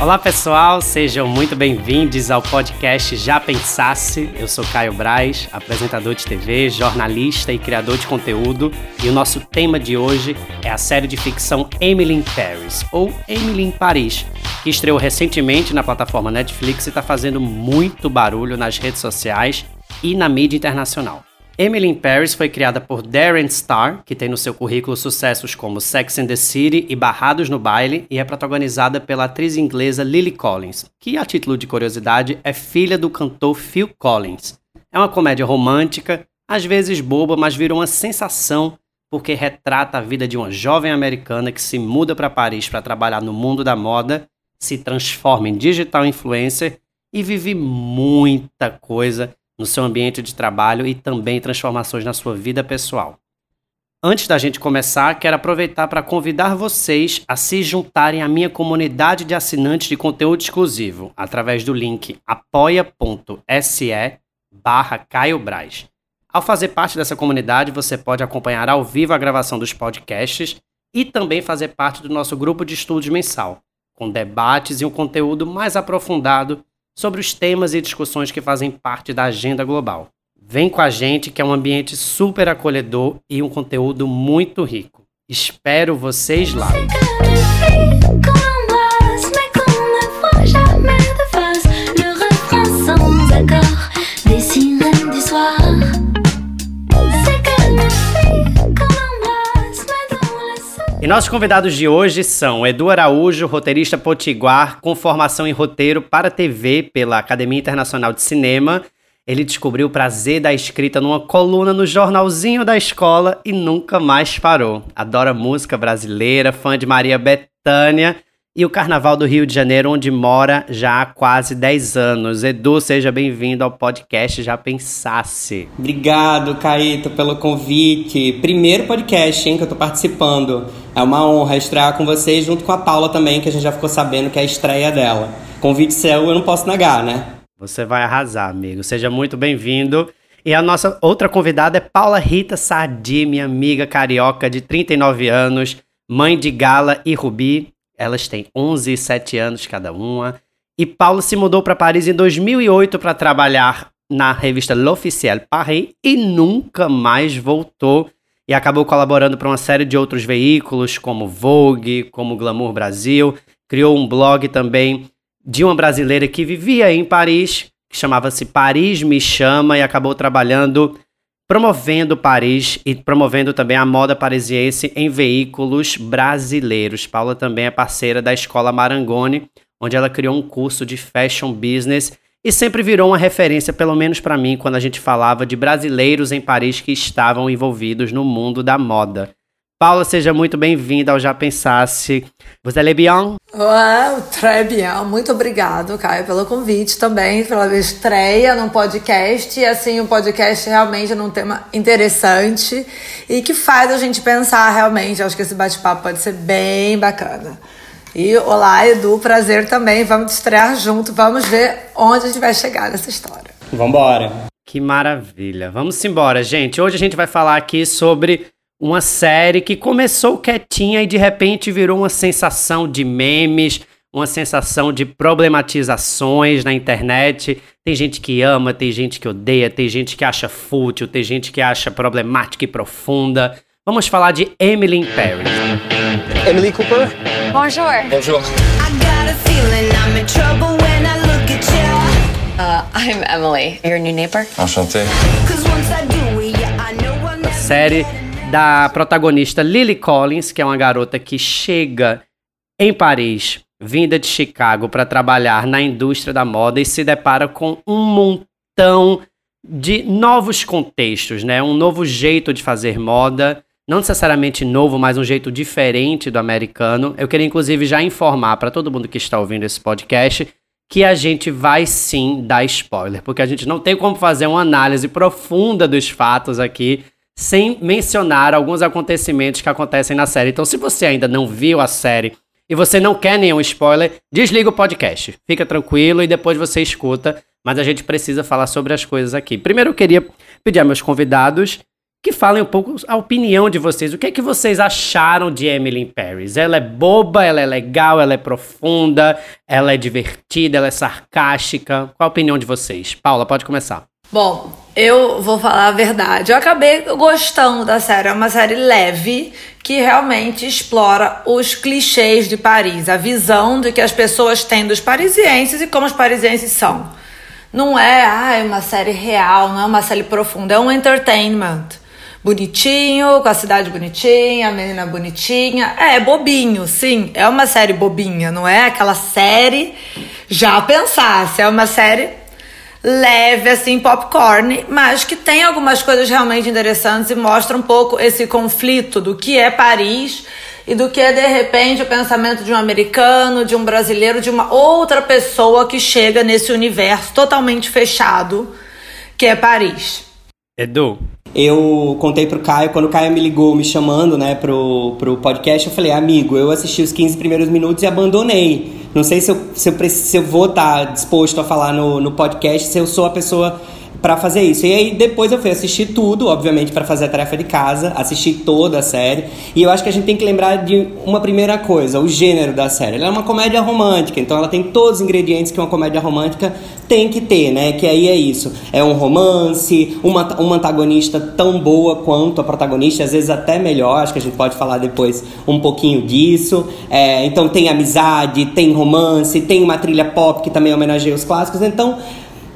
Olá pessoal, sejam muito bem-vindos ao podcast Já Pensasse. Eu sou Caio Braz, apresentador de TV, jornalista e criador de conteúdo, e o nosso tema de hoje é a série de ficção Emily in Paris, ou Emily em Paris, que estreou recentemente na plataforma Netflix e está fazendo muito barulho nas redes sociais e na mídia internacional. Emily in Paris foi criada por Darren Star, que tem no seu currículo sucessos como Sex and the City e Barrados no Baile, e é protagonizada pela atriz inglesa Lily Collins, que, a título de curiosidade, é filha do cantor Phil Collins. É uma comédia romântica, às vezes boba, mas virou uma sensação porque retrata a vida de uma jovem americana que se muda para Paris para trabalhar no mundo da moda, se transforma em digital influencer e vive muita coisa no seu ambiente de trabalho e também transformações na sua vida pessoal. Antes da gente começar, quero aproveitar para convidar vocês a se juntarem à minha comunidade de assinantes de conteúdo exclusivo através do link apoia.se barra Caio. Ao fazer parte dessa comunidade, você pode acompanhar ao vivo a gravação dos podcasts e também fazer parte do nosso grupo de estudos mensal, com debates e um conteúdo mais aprofundado sobre os temas e discussões que fazem parte da agenda global. Vem com a gente que é um ambiente super acolhedor e um conteúdo muito rico. Espero vocês lá. E nossos convidados de hoje são Edu Araújo, roteirista potiguar com formação em roteiro para TV pela Academia Internacional de Cinema. Ele descobriu o prazer da escrita numa coluna no jornalzinho da escola e nunca mais parou. Adora música brasileira, fã de Maria Bethânia e o Carnaval do Rio de Janeiro, onde mora já há quase 10 anos. Edu, seja bem-vindo ao podcast Já Pensasse. Obrigado, Caíto, pelo convite. Primeiro podcast, hein, que eu tô participando. É uma honra estrear com vocês, junto com a Paula também, que a gente já ficou sabendo que é a estreia dela. Convite seu, eu não posso negar, né? Você vai arrasar, amigo. Seja muito bem-vindo. E a nossa outra convidada é Paula Rita Sadi, minha amiga carioca de 39 anos, mãe de Gala e Rubi, elas têm 11 e 7 anos cada uma. E Paulo se mudou para Paris em 2008 para trabalhar na revista L'Officiel Paris e nunca mais voltou. E acabou colaborando para uma série de outros veículos, como Vogue, como Glamour Brasil. Criou um blog também de uma brasileira que vivia em Paris, que chamava-se Paris Me Chama, e acabou trabalhando promovendo Paris e promovendo também a moda parisiense em veículos brasileiros. Paula também é parceira da Escola Marangoni, onde ela criou um curso de fashion business e sempre virou uma referência, pelo menos para mim, quando a gente falava de brasileiros em Paris que estavam envolvidos no mundo da moda. Paula, seja muito bem-vinda ao Já Pensasse. Você é bien? Oh, très bien. Muito obrigado, Caio, pelo convite também, pela estreia no podcast. E assim, o um podcast realmente é um tema interessante e que faz a gente pensar realmente. acho que esse bate-papo pode ser bem bacana. E olá, Edu, prazer também. Vamos estrear junto, vamos ver onde a gente vai chegar nessa história. Vambora. Que maravilha. Vamos embora, gente. Hoje a gente vai falar aqui sobre uma série que começou quietinha e de repente virou uma sensação de memes, uma sensação de problematizações na internet. Tem gente que ama, tem gente que odeia, tem gente que acha fútil, tem gente que acha problemática e profunda. Vamos falar de Emily in Paris. Emily Cooper? Bonjour. Bonjour. Uh, I'm Emily, your new neighbor. Enchanté. A série da protagonista Lily Collins, que é uma garota que chega em Paris, vinda de Chicago, para trabalhar na indústria da moda e se depara com um montão de novos contextos, né? Um novo jeito de fazer moda, não necessariamente novo, mas um jeito diferente do americano. Eu queria inclusive já informar para todo mundo que está ouvindo esse podcast que a gente vai sim dar spoiler, porque a gente não tem como fazer uma análise profunda dos fatos aqui sem mencionar alguns acontecimentos que acontecem na série. Então, se você ainda não viu a série e você não quer nenhum spoiler, desliga o podcast. Fica tranquilo e depois você escuta. Mas a gente precisa falar sobre as coisas aqui. Primeiro, eu queria pedir a meus convidados que falem um pouco a opinião de vocês. O que é que vocês acharam de Emily in Paris? Ela é boba, ela é legal, ela é profunda, ela é divertida, ela é sarcástica. Qual a opinião de vocês? Paula, pode começar. Bom, eu vou falar a verdade. Eu acabei gostando da série. É uma série leve que realmente explora os clichês de Paris, a visão de que as pessoas têm dos parisienses e como os parisienses são. Não é, ah, é uma série real, não é uma série profunda, é um entertainment. Bonitinho, com a cidade bonitinha, a menina bonitinha. É, é bobinho, sim. É uma série bobinha, não é aquela série já pensasse. É uma série leve, assim, popcorn, mas que tem algumas coisas realmente interessantes e mostra um pouco esse conflito do que é Paris e do que é, de repente, o pensamento de um americano, de um brasileiro, de uma outra pessoa que chega nesse universo totalmente fechado que é Paris. Edu. Eu contei pro Caio, quando o Caio me ligou me chamando, né, pro, pro podcast, eu falei, amigo, eu assisti os 15 primeiros minutos e abandonei. Não sei se eu, se eu, se eu vou estar tá disposto a falar no, no podcast, se eu sou a pessoa para fazer isso. E aí depois eu fui assistir tudo, obviamente, para fazer a tarefa de casa, assisti toda a série. E eu acho que a gente tem que lembrar de uma primeira coisa, o gênero da série. Ela é uma comédia romântica, então ela tem todos os ingredientes que uma comédia romântica tem que ter, né? Que aí é isso. É um romance, uma, uma antagonista tão boa quanto a protagonista, às vezes até melhor, acho que a gente pode falar depois um pouquinho disso. É, então tem amizade, tem romance, tem uma trilha pop que também homenageia os clássicos. Então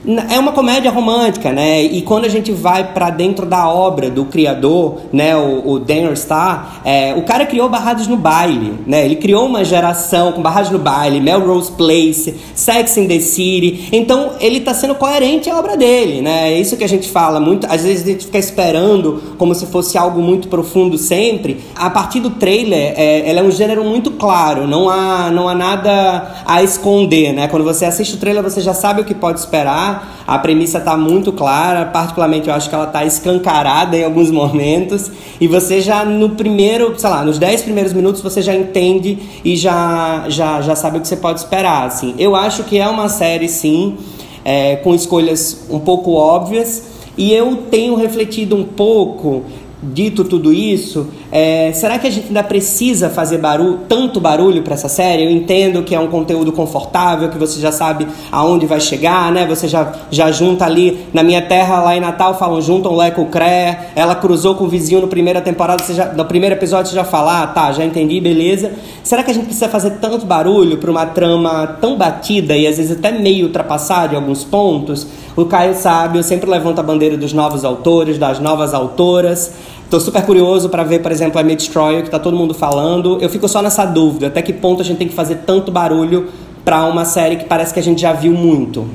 é uma comédia romântica, né? E quando a gente vai para dentro da obra do criador, né, o, o Daniel Starr, é, o cara criou Barrados no Baile, né? Ele criou uma geração com Barrados no Baile, Melrose Place, Sex in the City. Então, ele tá sendo coerente à obra dele, né? É isso que a gente fala muito. Às vezes a gente fica esperando como se fosse algo muito profundo sempre. A partir do trailer, é, ela é um gênero muito claro. Não há, não há nada a esconder, né? Quando você assiste o trailer, você já sabe o que pode esperar a premissa está muito clara, particularmente eu acho que ela está escancarada em alguns momentos. E você já no primeiro, sei lá, nos 10 primeiros minutos você já entende e já, já, já sabe o que você pode esperar. Assim. Eu acho que é uma série, sim, é, com escolhas um pouco óbvias. E eu tenho refletido um pouco dito tudo isso, é, será que a gente ainda precisa fazer barulho, tanto barulho para essa série? Eu entendo que é um conteúdo confortável, que você já sabe aonde vai chegar, né? Você já, já junta ali, na minha terra lá em Natal falam juntam Lé com Cré, ela cruzou com o vizinho no primeira temporada, você já, no primeiro episódio você já fala, ah, tá, já entendi, beleza. Será que a gente precisa fazer tanto barulho para uma trama tão batida e às vezes até meio ultrapassada em alguns pontos? O Caio sabe, eu sempre levanto a bandeira dos novos autores, das novas autoras. Tô super curioso para ver, por exemplo, a Mid Destroyer, que tá todo mundo falando. Eu fico só nessa dúvida, até que ponto a gente tem que fazer tanto barulho para uma série que parece que a gente já viu muito.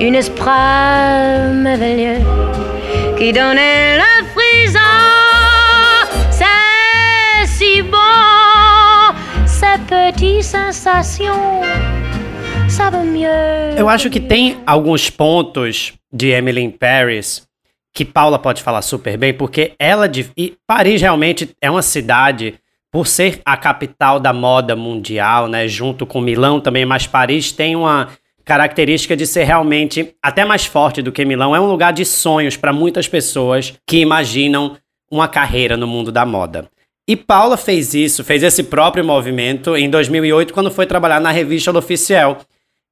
Une qui donnait la frisson, c'est si bon, ces petites sensations. Eu acho que tem alguns pontos de Emily in Paris que Paula pode falar super bem, porque ela de e Paris realmente é uma cidade por ser a capital da moda mundial, né, junto com Milão também, mas Paris tem uma característica de ser realmente até mais forte do que Milão, é um lugar de sonhos para muitas pessoas que imaginam uma carreira no mundo da moda. E Paula fez isso, fez esse próprio movimento em 2008 quando foi trabalhar na revista L'Officiel.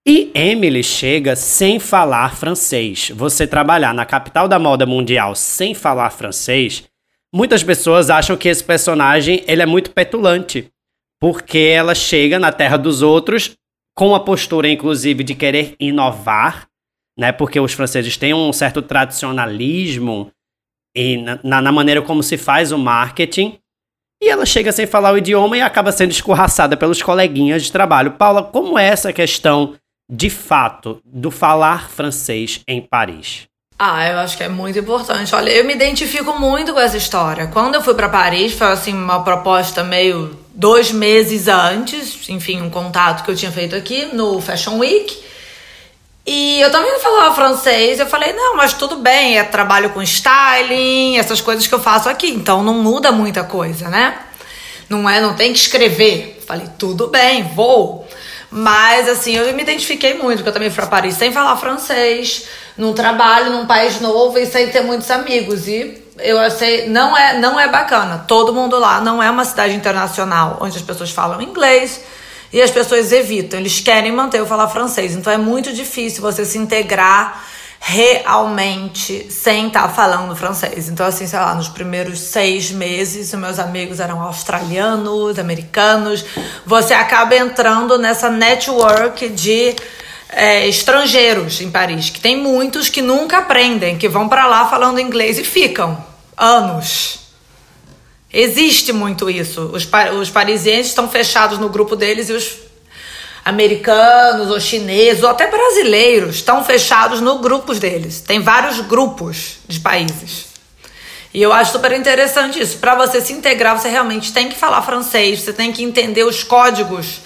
E Emily chega sem falar francês. Você trabalhar na capital da moda mundial sem falar francês, muitas pessoas acham que esse personagem ele é muito petulante, porque ela chega na terra dos outros com a postura, inclusive, de querer inovar, né? Porque os franceses têm um certo tradicionalismo e na, na maneira como se faz o marketing. E ela chega sem falar o idioma e acaba sendo escorraçada pelos coleguinhas de trabalho. Paula, como é essa questão de fato, do falar francês em Paris? Ah, eu acho que é muito importante. Olha, eu me identifico muito com essa história. Quando eu fui para Paris, foi assim uma proposta meio dois meses antes, enfim, um contato que eu tinha feito aqui no Fashion Week. E eu também não falava francês. Eu falei, não, mas tudo bem, é trabalho com styling, essas coisas que eu faço aqui. Então não muda muita coisa, né? Não é, não tem que escrever. Falei, tudo bem, vou. Mas, assim, eu me identifiquei muito, porque eu também fui pra Paris sem falar francês, num trabalho, num país novo e sem ter muitos amigos. E eu sei, não é, não é bacana. Todo mundo lá não é uma cidade internacional onde as pessoas falam inglês e as pessoas evitam. Eles querem manter o falar francês. Então é muito difícil você se integrar realmente sem estar tá falando francês. Então, assim, sei lá, nos primeiros seis meses, meus amigos eram australianos, americanos. Você acaba entrando nessa network de é, estrangeiros em Paris, que tem muitos que nunca aprendem, que vão para lá falando inglês e ficam anos. Existe muito isso. Os, os parisienses estão fechados no grupo deles e os americanos ou chineses ou até brasileiros estão fechados no grupos deles. Tem vários grupos de países. E eu acho super interessante isso. Para você se integrar, você realmente tem que falar francês, você tem que entender os códigos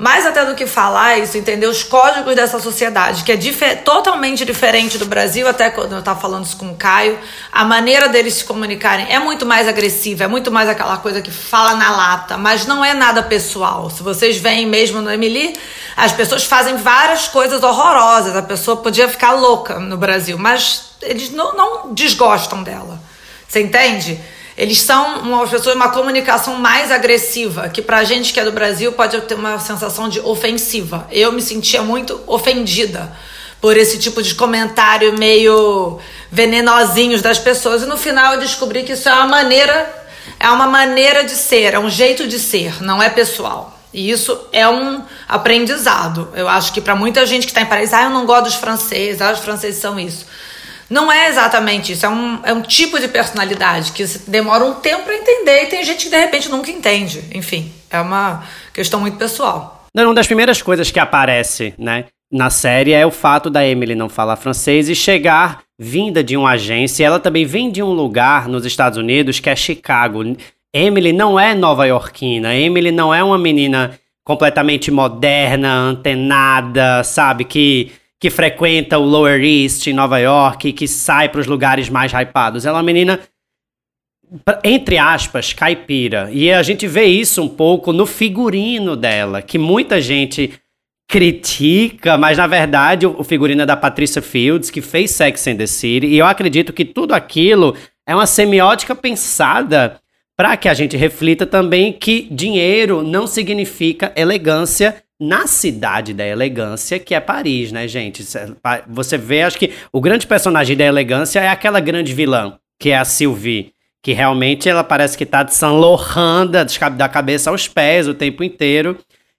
mais até do que falar isso, entender os códigos dessa sociedade, que é dif totalmente diferente do Brasil, até quando eu estava falando isso com o Caio, a maneira deles se comunicarem é muito mais agressiva, é muito mais aquela coisa que fala na lata, mas não é nada pessoal. Se vocês veem mesmo no Emily, as pessoas fazem várias coisas horrorosas, a pessoa podia ficar louca no Brasil, mas eles não, não desgostam dela. Você entende? Eles são uma pessoa, uma comunicação mais agressiva, que pra gente que é do Brasil pode ter uma sensação de ofensiva. Eu me sentia muito ofendida por esse tipo de comentário meio venenosinhos das pessoas. E no final eu descobri que isso é uma maneira, é uma maneira de ser, é um jeito de ser, não é pessoal. E isso é um aprendizado. Eu acho que para muita gente que está em Paris, ah, eu não gosto dos franceses, ah, os franceses são isso. Não é exatamente isso, é um, é um tipo de personalidade que demora um tempo para entender e tem gente que de repente nunca entende. Enfim, é uma questão muito pessoal. Uma das primeiras coisas que aparece, né, na série é o fato da Emily não falar francês e chegar vinda de uma agência. Ela também vem de um lugar nos Estados Unidos que é Chicago. Emily não é nova-iorquina. Emily não é uma menina completamente moderna, antenada, sabe? Que que frequenta o Lower East em Nova York, que sai para os lugares mais hypados. Ela é uma menina, entre aspas, caipira. E a gente vê isso um pouco no figurino dela, que muita gente critica, mas na verdade o figurino é da Patricia Fields, que fez Sex and the City, e eu acredito que tudo aquilo é uma semiótica pensada para que a gente reflita também que dinheiro não significa elegância na cidade da elegância, que é Paris, né, gente? Você vê, acho que o grande personagem da elegância é aquela grande vilã, que é a Sylvie. Que realmente ela parece que tá de Saint Laurent, da cabeça aos pés o tempo inteiro.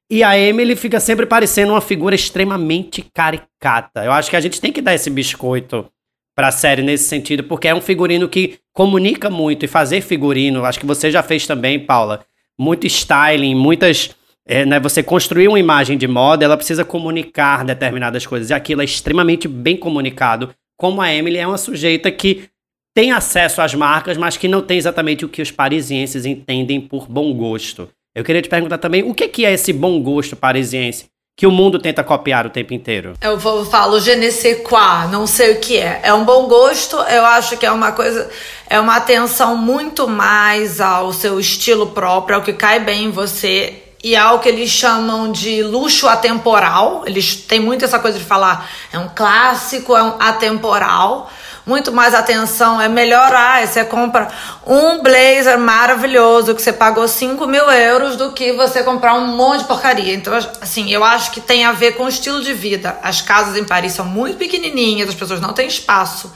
E a Emily fica sempre parecendo uma figura extremamente caricata. Eu acho que a gente tem que dar esse biscoito pra série nesse sentido, porque é um figurino que comunica muito. E fazer figurino, acho que você já fez também, Paula. Muito styling, muitas é, né, você construir uma imagem de moda, ela precisa comunicar determinadas coisas. E aquilo é extremamente bem comunicado. Como a Emily é uma sujeita que tem acesso às marcas, mas que não tem exatamente o que os parisienses entendem por bom gosto. Eu queria te perguntar também, o que é esse bom gosto parisiense que o mundo tenta copiar o tempo inteiro? Eu vou, falo je não sei o que é. É um bom gosto, eu acho que é uma coisa, é uma atenção muito mais ao seu estilo próprio, ao que cai bem em você e é o que eles chamam de luxo atemporal. Eles têm muito essa coisa de falar é um clássico, é um atemporal. Muito mais atenção, é melhorar. Você compra um blazer maravilhoso que você pagou 5 mil euros do que você comprar um monte de porcaria. Então, assim, eu acho que tem a ver com o estilo de vida. As casas em Paris são muito pequenininhas, as pessoas não têm espaço.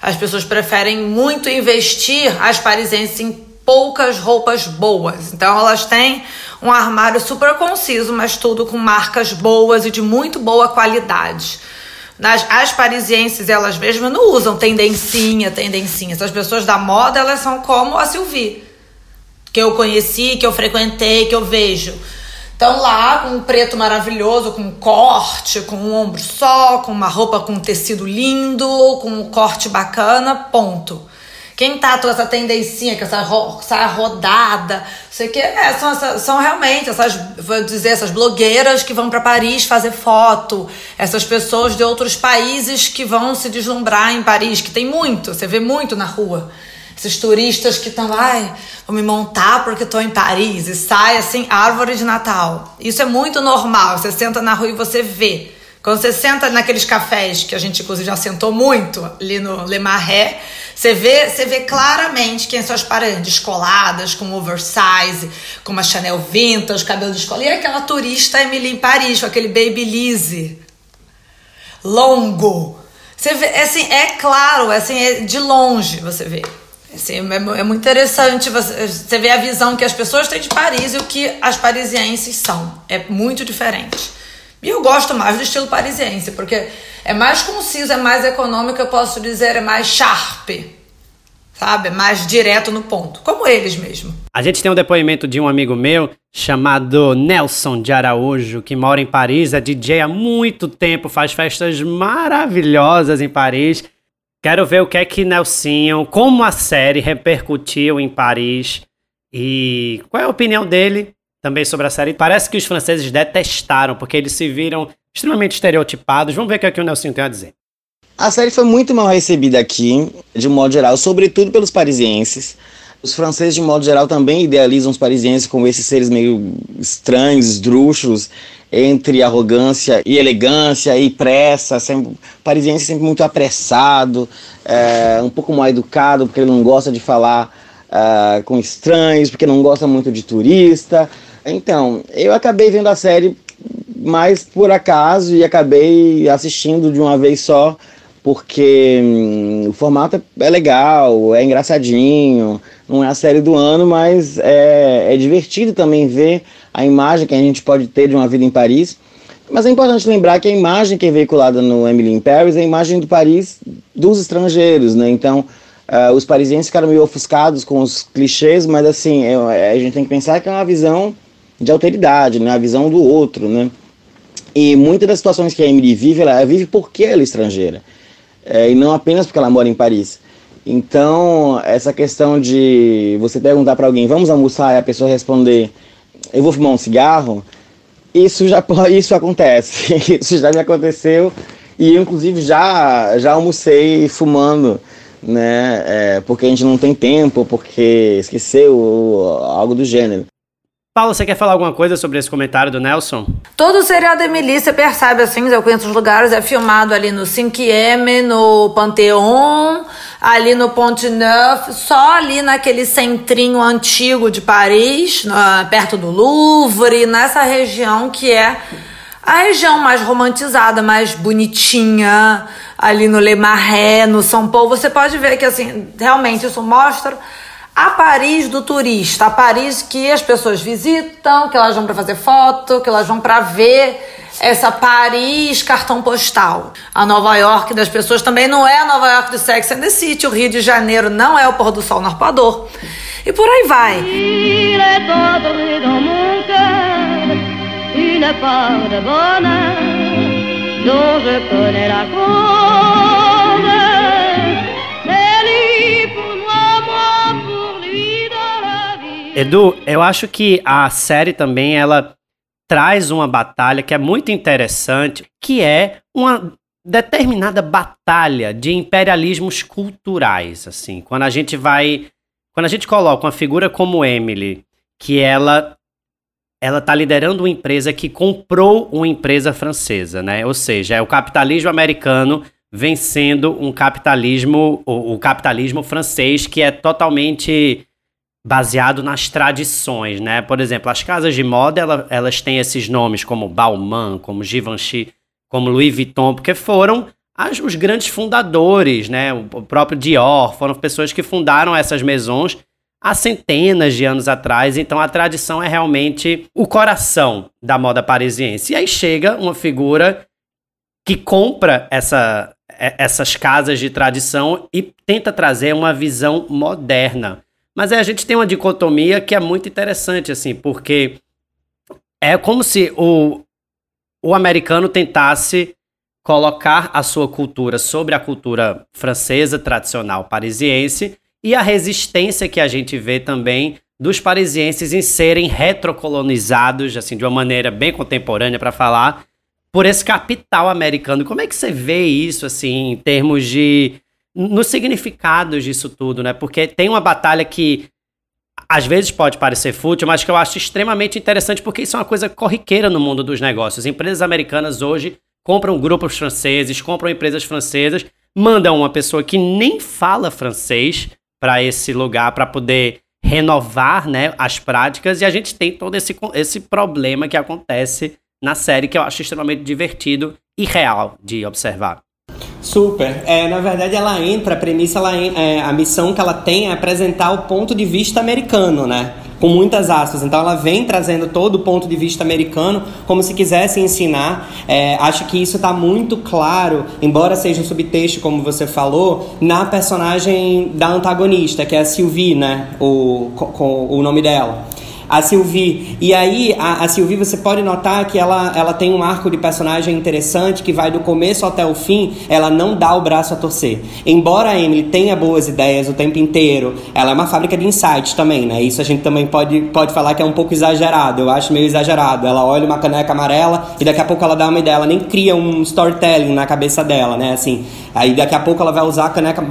As pessoas preferem muito investir as parisienses em poucas roupas boas. Então, elas têm um armário super conciso, mas tudo com marcas boas e de muito boa qualidade. Nas, as parisienses, elas mesmas não usam tendencinha, tendencinha. As pessoas da moda, elas são como a Sylvie, que eu conheci, que eu frequentei, que eu vejo. Estão lá com um preto maravilhoso, com um corte, com um ombro só, com uma roupa com um tecido lindo, com um corte bacana, ponto. Quem tá com essa tendencinha, com essa, ro essa rodada, sei que é, são, são realmente essas, vou dizer, essas blogueiras que vão para Paris fazer foto, essas pessoas de outros países que vão se deslumbrar em Paris, que tem muito, você vê muito na rua. Esses turistas que estão, ai, vou me montar porque estou em Paris e sai assim, árvore de Natal. Isso é muito normal. Você senta na rua e você vê Quando você senta naqueles cafés que a gente inclusive já sentou muito ali no Le Marais, você vê, você vê claramente quem são as paredes descoladas, com oversize, com uma Chanel vintage, cabelo de escola. E aquela turista Emily em Paris, com aquele baby Lise longo. Você vê, assim, é claro, assim, é de longe você vê. Assim, é, é muito interessante você ver a visão que as pessoas têm de Paris e o que as parisienses são. É muito diferente. E eu gosto mais do estilo parisiense, porque é mais conciso, é mais econômico, eu posso dizer, é mais sharp. Sabe? É mais direto no ponto. Como eles mesmo. A gente tem um depoimento de um amigo meu chamado Nelson de Araújo, que mora em Paris, é DJ há muito tempo, faz festas maravilhosas em Paris. Quero ver o que é que Nelson, como a série repercutiu em Paris e qual é a opinião dele também sobre a série. Parece que os franceses detestaram, porque eles se viram extremamente estereotipados. Vamos ver o que, é que o Nelson tem a dizer. A série foi muito mal recebida aqui, de modo geral, sobretudo pelos parisienses. Os franceses, de modo geral, também idealizam os parisienses como esses seres meio estranhos, esdrúxulos, entre arrogância e elegância e pressa. Sempre, parisiense sempre muito apressado, é, um pouco mal educado, porque ele não gosta de falar uh, com estranhos, porque não gosta muito de turista. Então, eu acabei vendo a série mais por acaso e acabei assistindo de uma vez só, porque hum, o formato é legal, é engraçadinho, não é a série do ano, mas é, é divertido também ver a imagem que a gente pode ter de uma vida em Paris. Mas é importante lembrar que a imagem que é veiculada no Emily in Paris é a imagem do Paris dos estrangeiros, né? Então, uh, os parisienses ficaram meio ofuscados com os clichês, mas assim, é, a gente tem que pensar que é uma visão de alteridade, né? A visão do outro, né? E muitas das situações que a Emily vive, ela vive porque ela é estrangeira. É, e não apenas porque ela mora em Paris. Então, essa questão de você perguntar para alguém, vamos almoçar, e a pessoa responder, eu vou fumar um cigarro, isso já isso acontece. isso já me aconteceu. E eu, inclusive, já, já almocei fumando, né? É, porque a gente não tem tempo, porque esqueceu, algo do gênero. Paulo, você quer falar alguma coisa sobre esse comentário do Nelson? Todo o seriado Emily, você percebe assim, eu conheço os lugares, é filmado ali no 5M, no Pantheon, ali no Pont Neuf, só ali naquele centrinho antigo de Paris, perto do Louvre, nessa região que é a região mais romantizada, mais bonitinha, ali no Le Marais, no São Paulo. Você pode ver que assim, realmente isso mostra a Paris do turista, a Paris que as pessoas visitam, que elas vão para fazer foto, que elas vão para ver essa Paris cartão postal. A Nova York das pessoas também não é a Nova York do Sex and the City, o Rio de Janeiro não é o pôr do sol no. E por aí vai. de bonheur dont je connais la cause. Edu, eu acho que a série também ela traz uma batalha que é muito interessante, que é uma determinada batalha de imperialismos culturais, assim. Quando a gente vai, quando a gente coloca uma figura como Emily, que ela ela está liderando uma empresa que comprou uma empresa francesa, né? Ou seja, é o capitalismo americano vencendo um capitalismo, o, o capitalismo francês que é totalmente baseado nas tradições, né? Por exemplo, as casas de moda, ela, elas têm esses nomes como Balmain, como Givenchy, como Louis Vuitton, porque foram as, os grandes fundadores, né? O, o próprio Dior, foram pessoas que fundaram essas maisons há centenas de anos atrás, então a tradição é realmente o coração da moda parisiense. E aí chega uma figura que compra essa, essas casas de tradição e tenta trazer uma visão moderna. Mas é, a gente tem uma dicotomia que é muito interessante, assim, porque é como se o, o americano tentasse colocar a sua cultura sobre a cultura francesa tradicional parisiense e a resistência que a gente vê também dos parisienses em serem retrocolonizados, assim, de uma maneira bem contemporânea para falar, por esse capital americano. Como é que você vê isso, assim, em termos de nos significados disso tudo, né? Porque tem uma batalha que às vezes pode parecer fútil, mas que eu acho extremamente interessante porque isso é uma coisa corriqueira no mundo dos negócios. Empresas americanas hoje compram grupos franceses, compram empresas francesas, mandam uma pessoa que nem fala francês para esse lugar para poder renovar né, as práticas e a gente tem todo esse, esse problema que acontece na série que eu acho extremamente divertido e real de observar. Super. É, na verdade, ela entra, a premissa, ela, é, a missão que ela tem é apresentar o ponto de vista americano, né? Com muitas aspas. Então, ela vem trazendo todo o ponto de vista americano, como se quisesse ensinar. É, acho que isso está muito claro, embora seja um subtexto, como você falou, na personagem da antagonista, que é a Sylvie, né? O, com, o nome dela a Sylvie. E aí, a, a Sylvie, você pode notar que ela, ela tem um arco de personagem interessante que vai do começo até o fim, ela não dá o braço a torcer. Embora a Emily tenha boas ideias o tempo inteiro, ela é uma fábrica de insights também, né? Isso a gente também pode, pode falar que é um pouco exagerado, eu acho meio exagerado. Ela olha uma caneca amarela e daqui a pouco ela dá uma ideia, ela nem cria um storytelling na cabeça dela, né? Assim, aí daqui a pouco ela vai usar a caneca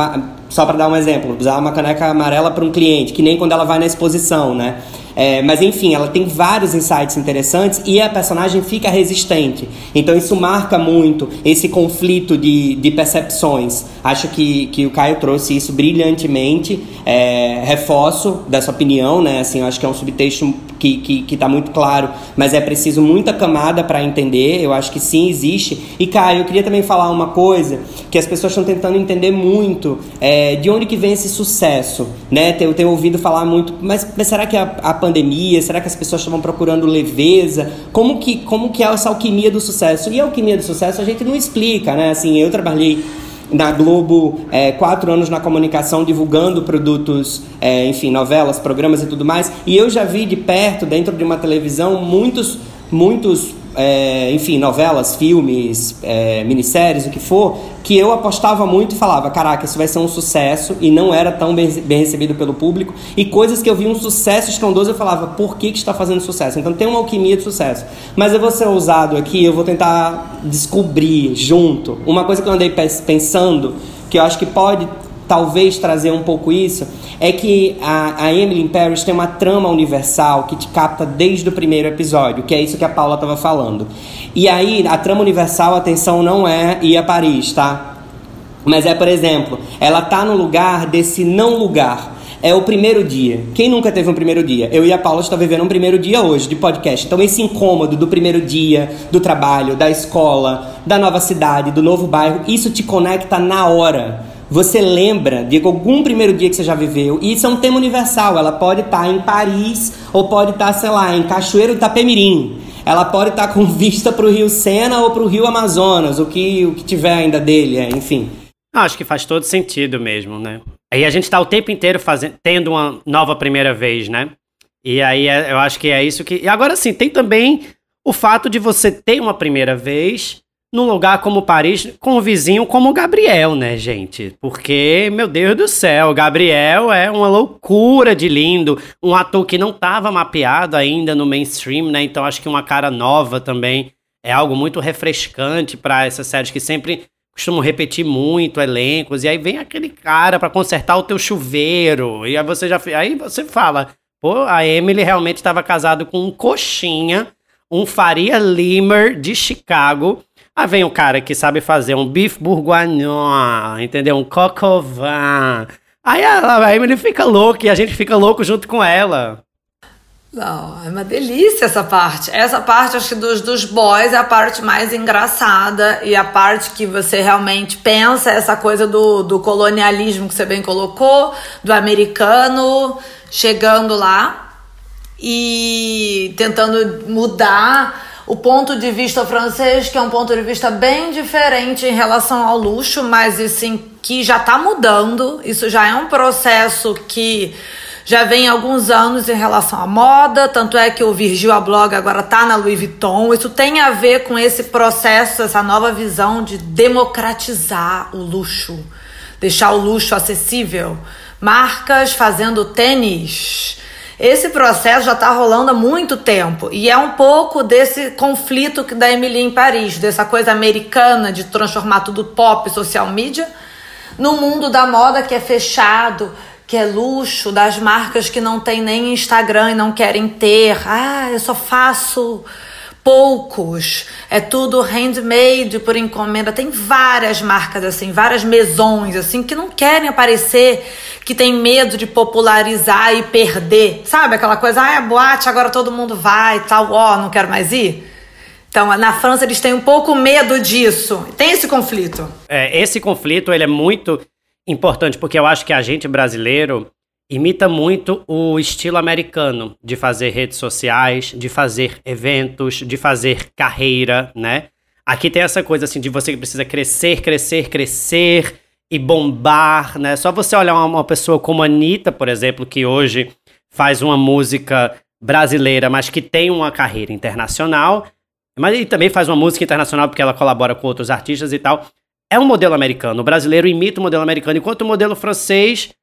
só para dar um exemplo, usar uma caneca amarela para um cliente, que nem quando ela vai na exposição, né? É, mas enfim, ela tem vários insights interessantes e a personagem fica resistente. Então isso marca muito esse conflito de, de percepções. Acho que, que o Caio trouxe isso brilhantemente. É, reforço dessa opinião, né? Assim, acho que é um subtexto que, que, que tá muito claro, mas é preciso muita camada para entender. Eu acho que sim, existe. E, Caio, eu queria também falar uma coisa que as pessoas estão tentando entender muito é, de onde que vem esse sucesso, né? Eu tenho ouvido falar muito, mas, mas será que a, a pandemia? Será que as pessoas estavam procurando leveza? Como que, como que é essa alquimia do sucesso? E a alquimia do sucesso a gente não explica, né? Assim, eu trabalhei na Globo é, quatro anos na comunicação divulgando produtos, é, enfim, novelas, programas e tudo mais. E eu já vi de perto, dentro de uma televisão, muitos, muitos é, enfim, novelas, filmes, é, minisséries, o que for, que eu apostava muito e falava, caraca, isso vai ser um sucesso e não era tão bem, bem recebido pelo público. E coisas que eu vi um sucesso estrondoso, eu falava, por que, que está fazendo sucesso? Então tem uma alquimia de sucesso. Mas eu vou ser ousado aqui, eu vou tentar descobrir junto uma coisa que eu andei pensando, que eu acho que pode talvez trazer um pouco isso, é que a, a Emily in Paris tem uma trama universal que te capta desde o primeiro episódio, que é isso que a Paula estava falando. E aí, a trama universal, atenção, não é ir a Paris, tá? Mas é, por exemplo, ela tá no lugar desse não lugar. É o primeiro dia. Quem nunca teve um primeiro dia? Eu e a Paula estamos vivendo um primeiro dia hoje de podcast. Então, esse incômodo do primeiro dia, do trabalho, da escola, da nova cidade, do novo bairro, isso te conecta na hora você lembra de algum primeiro dia que você já viveu. E isso é um tema universal. Ela pode estar tá em Paris ou pode estar, tá, sei lá, em Cachoeiro do Itapemirim. Ela pode estar tá com vista para o Rio Sena ou para o Rio Amazonas, o que, o que tiver ainda dele, é, enfim. Acho que faz todo sentido mesmo, né? Aí a gente está o tempo inteiro fazendo, tendo uma nova primeira vez, né? E aí é, eu acho que é isso que. E agora sim, tem também o fato de você ter uma primeira vez num lugar como Paris, com um vizinho como Gabriel, né, gente? Porque, meu Deus do céu, Gabriel é uma loucura de lindo, um ator que não estava mapeado ainda no mainstream, né? Então acho que uma cara nova também é algo muito refrescante para essas séries que sempre costumam repetir muito elencos, e aí vem aquele cara para consertar o teu chuveiro, e aí você já aí você fala, pô, a Emily realmente estava casado com um coxinha, um Faria Limer de Chicago, Aí vem o cara que sabe fazer um bife bourguignon, entendeu? Um cocovan. Aí a Emily fica louca e a gente fica louco junto com ela. Não, é uma delícia essa parte. Essa parte, acho que dos, dos boys é a parte mais engraçada e a parte que você realmente pensa, essa coisa do, do colonialismo que você bem colocou, do americano chegando lá e tentando mudar o ponto de vista francês, que é um ponto de vista bem diferente em relação ao luxo, mas assim, que já está mudando. Isso já é um processo que já vem alguns anos em relação à moda, tanto é que o Virgil Abloh agora está na Louis Vuitton. Isso tem a ver com esse processo, essa nova visão de democratizar o luxo, deixar o luxo acessível. Marcas fazendo tênis esse processo já está rolando há muito tempo e é um pouco desse conflito da Emily em Paris, dessa coisa americana de transformar tudo pop, social media, no mundo da moda que é fechado, que é luxo, das marcas que não tem nem Instagram e não querem ter. Ah, eu só faço poucos. É tudo handmade por encomenda. Tem várias marcas assim, várias mesões assim que não querem aparecer, que tem medo de popularizar e perder. Sabe aquela coisa, ah, é boate, agora todo mundo vai tal, ó, oh, não quero mais ir. Então, na França eles têm um pouco medo disso. Tem esse conflito. É, esse conflito ele é muito importante porque eu acho que a gente brasileiro imita muito o estilo americano de fazer redes sociais, de fazer eventos, de fazer carreira, né? Aqui tem essa coisa assim de você que precisa crescer, crescer, crescer e bombar, né? Só você olhar uma, pessoa como a Anitta, por exemplo, que hoje faz uma música brasileira, mas que tem uma carreira internacional, mas ele também faz uma música internacional porque ela colabora com outros artistas e tal. É um modelo americano. O brasileiro imita o modelo americano, enquanto o modelo francês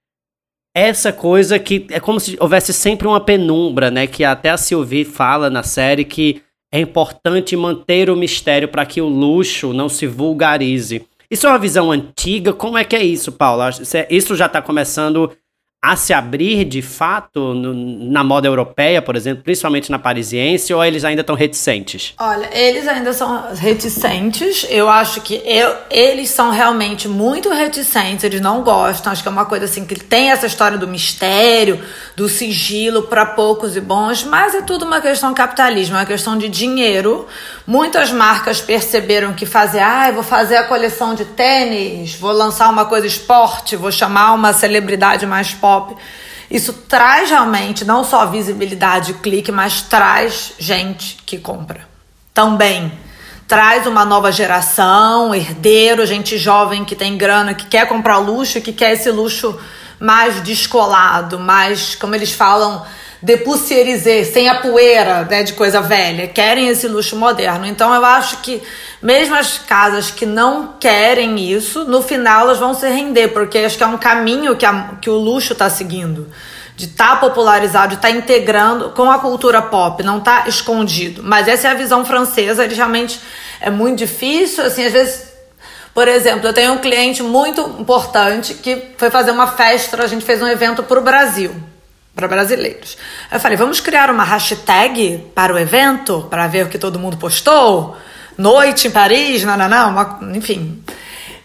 essa coisa que é como se houvesse sempre uma penumbra, né? Que até a Sylvie fala na série que é importante manter o mistério para que o luxo não se vulgarize. Isso é uma visão antiga? Como é que é isso, Paula? Isso já está começando a se abrir de fato no, na moda europeia, por exemplo, principalmente na parisiense, ou eles ainda estão reticentes? Olha, eles ainda são reticentes. Eu acho que eu, eles são realmente muito reticentes, eles não gostam. Acho que é uma coisa assim que tem essa história do mistério, do sigilo para poucos e bons, mas é tudo uma questão capitalismo, é uma questão de dinheiro. Muitas marcas perceberam que fazer, ah, vou fazer a coleção de tênis, vou lançar uma coisa esporte, vou chamar uma celebridade mais Isso traz realmente não só visibilidade e clique, mas traz gente que compra. Também traz uma nova geração, herdeiro, gente jovem que tem grana, que quer comprar luxo, que quer esse luxo mais descolado, mais, como eles falam, depucierisé, sem a poeira né, de coisa velha, querem esse luxo moderno. Então eu acho que mesmo as casas que não querem isso, no final elas vão se render, porque acho que é um caminho que, a, que o luxo está seguindo. De estar tá popularizado, de estar tá integrando com a cultura pop, não está escondido. Mas essa é a visão francesa, ele realmente é muito difícil, assim, às vezes por exemplo, eu tenho um cliente muito importante que foi fazer uma festa, a gente fez um evento para o Brasil para brasileiros. Eu falei, vamos criar uma hashtag para o evento, para ver o que todo mundo postou? Noite em Paris, não, não, não, uma, enfim.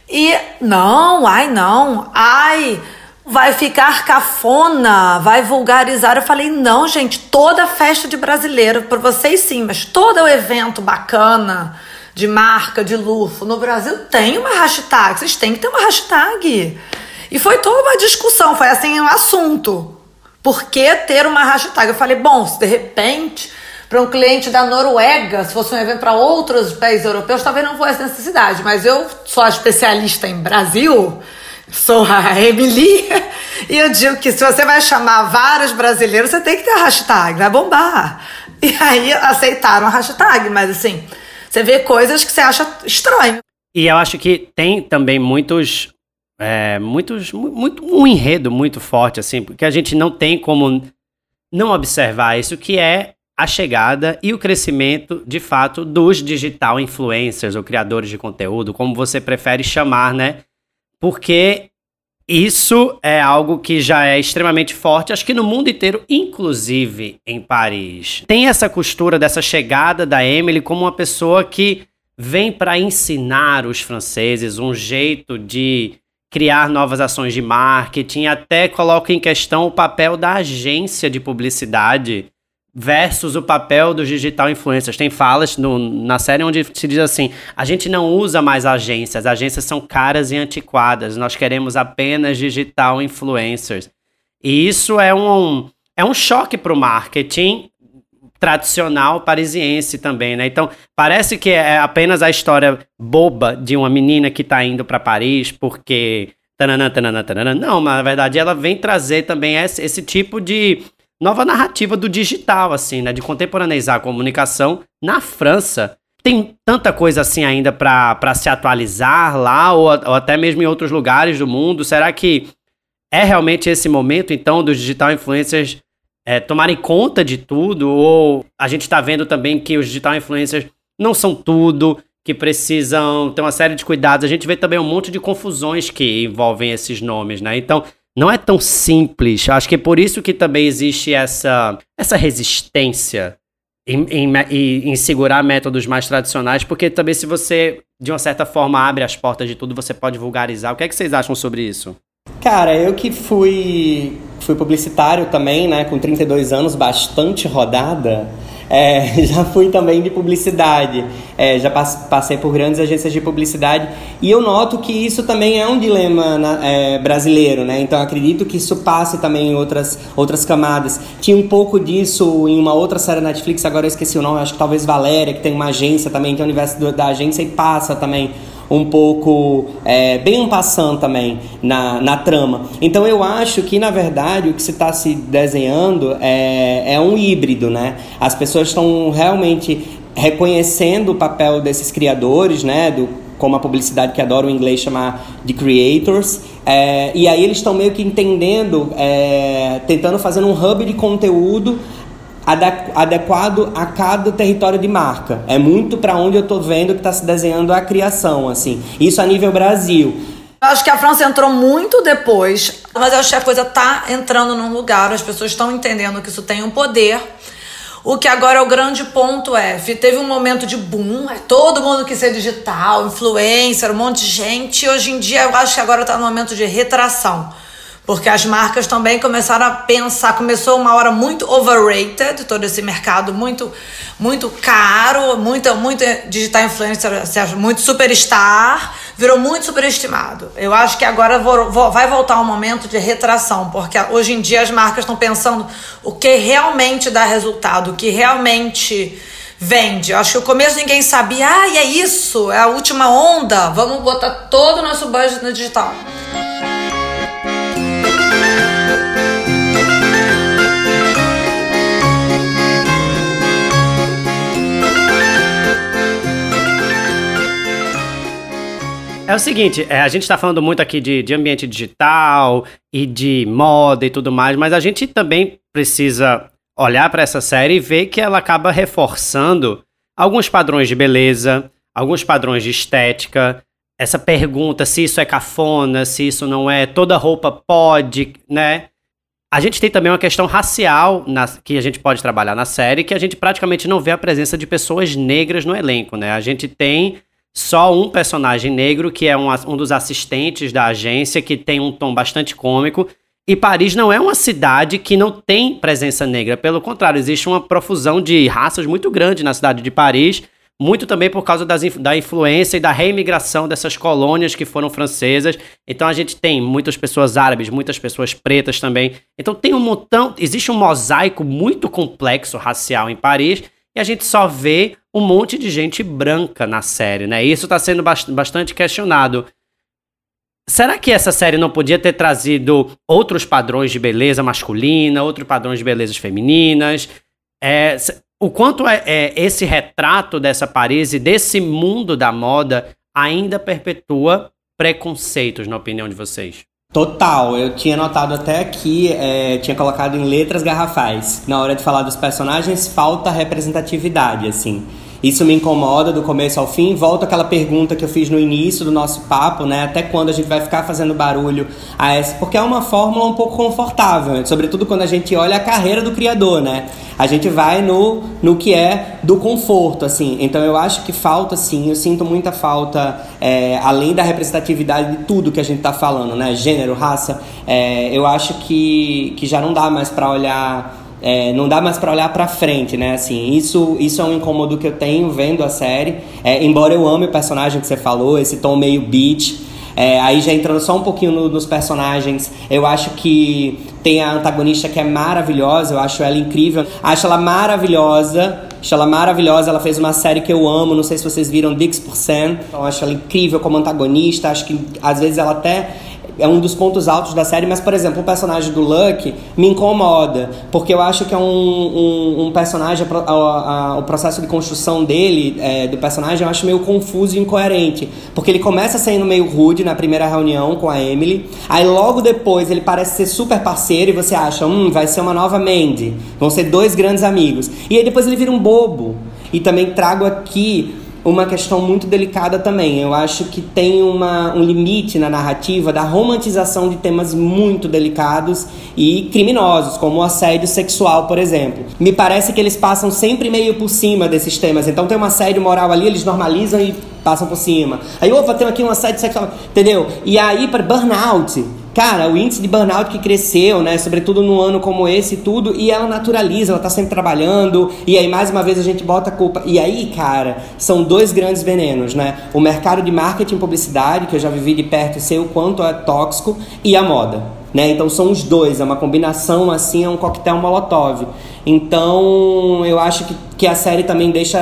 E não, ai não, ai, vai ficar cafona, vai vulgarizar. Eu falei, não, gente, toda festa de brasileiro, para vocês sim, mas todo o evento bacana, de marca, de luxo, no Brasil tem uma hashtag, vocês têm que ter uma hashtag. E foi toda uma discussão, foi assim um assunto. Por que ter uma hashtag? Eu falei, bom, se de repente para um cliente da Noruega, se fosse um evento para outros países europeus, talvez não fosse necessidade. Mas eu sou a especialista em Brasil, sou a Emily, e eu digo que se você vai chamar vários brasileiros, você tem que ter a hashtag, vai bombar. E aí aceitaram a hashtag, mas assim, você vê coisas que você acha estranho. E eu acho que tem também muitos é, muitos, muito, um enredo muito forte, assim, porque a gente não tem como não observar isso, que é a chegada e o crescimento, de fato, dos digital influencers ou criadores de conteúdo, como você prefere chamar, né? Porque isso é algo que já é extremamente forte, acho que no mundo inteiro, inclusive em Paris. Tem essa costura dessa chegada da Emily como uma pessoa que vem para ensinar os franceses um jeito de criar novas ações de marketing, até coloca em questão o papel da agência de publicidade versus o papel dos digital influencers. Tem falas no, na série onde se diz assim: a gente não usa mais agências, agências são caras e antiquadas, nós queremos apenas digital influencers. E isso é um, é um choque para o marketing tradicional parisiense também, né? Então, parece que é apenas a história boba de uma menina que tá indo para Paris porque tananã, tananã, tananã. Não, mas na verdade ela vem trazer também esse, esse tipo de nova narrativa do digital, assim, né? De contemporaneizar a comunicação na França. Tem tanta coisa assim ainda para se atualizar lá, ou, ou até mesmo em outros lugares do mundo. Será que é realmente esse momento, então, dos digital influencers é, tomarem conta de tudo, ou a gente está vendo também que os digital influencers não são tudo, que precisam ter uma série de cuidados. A gente vê também um monte de confusões que envolvem esses nomes, né? Então, não é tão simples. Acho que é por isso que também existe essa, essa resistência em, em, em, segurar métodos mais tradicionais, porque também se você, de uma certa forma, abre as portas de tudo, você pode vulgarizar. O que é que vocês acham sobre isso? Cara, eu que fui, fui publicitário também, né, com 32 anos, bastante rodada, é, já fui também de publicidade, é, já passei por grandes agências de publicidade e eu noto que isso também é um dilema na, é, brasileiro, né? Então acredito que isso passe também em outras, outras camadas. Tinha um pouco disso em uma outra série Netflix, agora eu esqueci o nome, acho que talvez Valéria, que tem uma agência também, que é o universo da agência e passa também um pouco é, bem um passando também na, na trama. Então eu acho que na verdade o que se está se desenhando é, é um híbrido, né? As pessoas estão realmente reconhecendo o papel desses criadores, né? Do, como a publicidade que adora o inglês chamar de creators. É, e aí eles estão meio que entendendo, é, tentando fazer um hub de conteúdo adequado a cada território de marca. É muito para onde eu estou vendo que está se desenhando a criação, assim. Isso a nível Brasil. Eu acho que a França entrou muito depois, mas eu acho que a coisa tá entrando num lugar, as pessoas estão entendendo que isso tem um poder. O que agora é o grande ponto é, teve um momento de boom, é todo mundo quis ser digital, influencer, um monte de gente. Hoje em dia eu acho que agora está no momento de retração. Porque as marcas também começaram a pensar, começou uma hora muito overrated, todo esse mercado muito muito caro, muito, muito digital influencer, muito superstar, virou muito superestimado. Eu acho que agora vou, vou, vai voltar um momento de retração, porque hoje em dia as marcas estão pensando o que realmente dá resultado, o que realmente vende. Eu acho que no começo ninguém sabia, ah, e é isso, é a última onda, vamos botar todo o nosso budget no digital. É o seguinte, é, a gente está falando muito aqui de, de ambiente digital e de moda e tudo mais, mas a gente também precisa olhar para essa série e ver que ela acaba reforçando alguns padrões de beleza, alguns padrões de estética, essa pergunta se isso é cafona, se isso não é, toda roupa pode, né? A gente tem também uma questão racial na, que a gente pode trabalhar na série, que a gente praticamente não vê a presença de pessoas negras no elenco, né? A gente tem só um personagem negro, que é um, um dos assistentes da agência, que tem um tom bastante cômico. E Paris não é uma cidade que não tem presença negra. Pelo contrário, existe uma profusão de raças muito grande na cidade de Paris. Muito também por causa das, da influência e da reimigração dessas colônias que foram francesas. Então a gente tem muitas pessoas árabes, muitas pessoas pretas também. Então tem um montão, existe um mosaico muito complexo racial em Paris e a gente só vê um monte de gente branca na série, né? Isso está sendo bastante questionado. Será que essa série não podia ter trazido outros padrões de beleza masculina, outros padrões de belezas femininas? É, o quanto é, é, esse retrato dessa Paris e desse mundo da moda ainda perpetua preconceitos, na opinião de vocês? Total, eu tinha notado até aqui, é, tinha colocado em letras garrafais. Na hora de falar dos personagens, falta representatividade, assim. Isso me incomoda do começo ao fim. Volto àquela pergunta que eu fiz no início do nosso papo, né? Até quando a gente vai ficar fazendo barulho a essa? Porque é uma fórmula um pouco confortável, sobretudo quando a gente olha a carreira do criador, né? A gente vai no, no que é do conforto, assim. Então eu acho que falta, sim, eu sinto muita falta, é, além da representatividade de tudo que a gente tá falando, né? Gênero, raça. É, eu acho que, que já não dá mais para olhar é, não dá mais para olhar para frente, né? Assim, isso, isso é um incômodo que eu tenho vendo a série. É, embora eu ame o personagem que você falou, esse tom meio beat. É, aí já entrando só um pouquinho no, nos personagens, eu acho que tem a antagonista que é maravilhosa, eu acho ela incrível. Acho ela maravilhosa, acho ela maravilhosa. Ela fez uma série que eu amo, não sei se vocês viram, Dix%. Então, acho ela incrível como antagonista. Acho que às vezes ela até é um dos pontos altos da série, mas, por exemplo, o personagem do Luck me incomoda, porque eu acho que é um, um, um personagem, a, a, a, o processo de construção dele, é, do personagem, eu acho meio confuso e incoerente, porque ele começa sendo meio rude na primeira reunião com a Emily, aí logo depois ele parece ser super parceiro e você acha, hum, vai ser uma nova Mandy, vão ser dois grandes amigos, e aí depois ele vira um bobo. E também trago aqui uma questão muito delicada também. Eu acho que tem uma, um limite na narrativa da romantização de temas muito delicados e criminosos, como o assédio sexual, por exemplo. Me parece que eles passam sempre meio por cima desses temas. Então tem um assédio moral ali, eles normalizam e passam por cima. Aí, opa, tem aqui um assédio sexual, entendeu? E aí, para burnout, cara, o índice de burnout que cresceu, né, sobretudo num ano como esse e tudo, e ela naturaliza, ela tá sempre trabalhando, e aí mais uma vez a gente bota a culpa. E aí, cara, são dois grandes venenos, né? O mercado de marketing e publicidade, que eu já vivi de perto e sei o quanto é tóxico, e a moda. Né? Então são os dois, é uma combinação assim, é um coquetel molotov. Então eu acho que, que a série também deixa,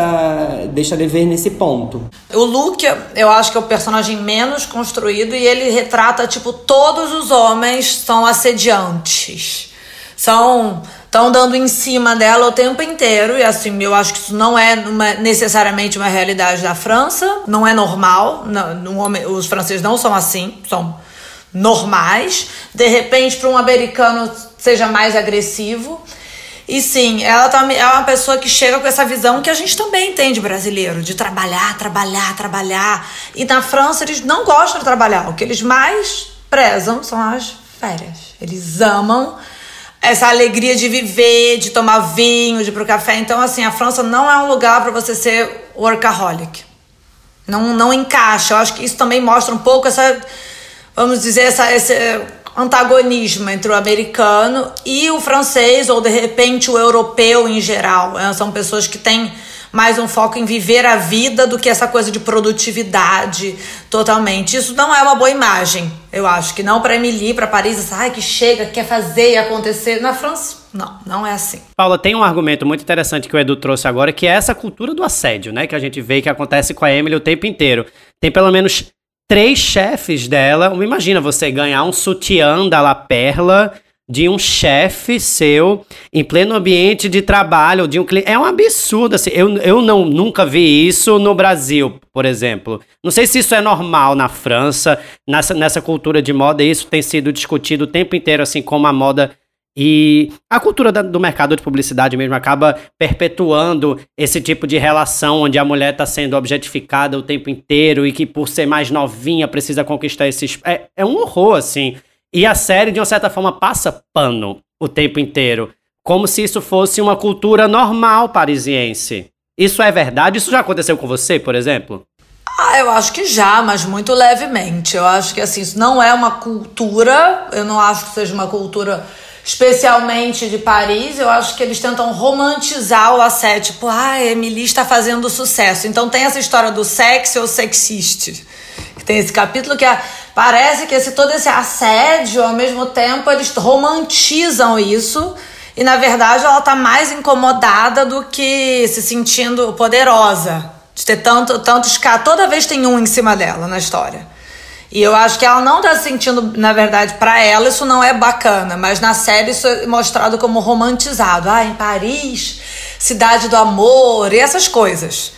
deixa dever nesse ponto. O Luke, eu acho que é o personagem menos construído e ele retrata, tipo, todos os homens são assediantes. São estão dando em cima dela o tempo inteiro e assim eu acho que isso não é uma, necessariamente uma realidade da França não é normal não, os franceses não são assim são normais, de repente para um americano seja mais agressivo. E sim, ela tá, é uma pessoa que chega com essa visão que a gente também tem de brasileiro, de trabalhar, trabalhar, trabalhar. E na França eles não gostam de trabalhar. O que eles mais prezam são as férias. Eles amam essa alegria de viver, de tomar vinho, de ir pro café. Então, assim, a França não é um lugar para você ser workaholic. Não, não encaixa. Eu acho que isso também mostra um pouco essa vamos dizer, essa, esse antagonismo entre o americano e o francês, ou de repente o europeu em geral. Né? São pessoas que têm mais um foco em viver a vida do que essa coisa de produtividade totalmente. Isso não é uma boa imagem, eu acho. Que não para Emily, para Paris, essa, ai, que chega, quer fazer e acontecer. Na França, não, não é assim. Paula, tem um argumento muito interessante que o Edu trouxe agora, que é essa cultura do assédio, né? Que a gente vê que acontece com a Emily o tempo inteiro. Tem pelo menos três chefes dela. Imagina você ganhar um sutiã da La Perla de um chefe seu em pleno ambiente de trabalho de um cliente. É um absurdo, assim. Eu, eu não, nunca vi isso no Brasil, por exemplo. Não sei se isso é normal na França, nessa, nessa cultura de moda. Isso tem sido discutido o tempo inteiro, assim como a moda e a cultura do mercado de publicidade mesmo acaba perpetuando esse tipo de relação onde a mulher está sendo objetificada o tempo inteiro e que por ser mais novinha precisa conquistar esses. É, é um horror, assim. E a série, de uma certa forma, passa pano o tempo inteiro. Como se isso fosse uma cultura normal parisiense. Isso é verdade? Isso já aconteceu com você, por exemplo? Ah, eu acho que já, mas muito levemente. Eu acho que assim, isso não é uma cultura, eu não acho que seja uma cultura especialmente de Paris, eu acho que eles tentam romantizar o assédio, tipo, ah, a Emily está fazendo sucesso. Então tem essa história do sexy ou sexiste. Tem esse capítulo que é, parece que esse, todo esse assédio, ao mesmo tempo, eles romantizam isso. E na verdade ela tá mais incomodada do que se sentindo poderosa. De ter tanto, tanto escape. Toda vez tem um em cima dela na história. E eu acho que ela não tá sentindo, na verdade, para ela isso não é bacana, mas na série isso é mostrado como romantizado. Ah, em Paris, cidade do amor e essas coisas.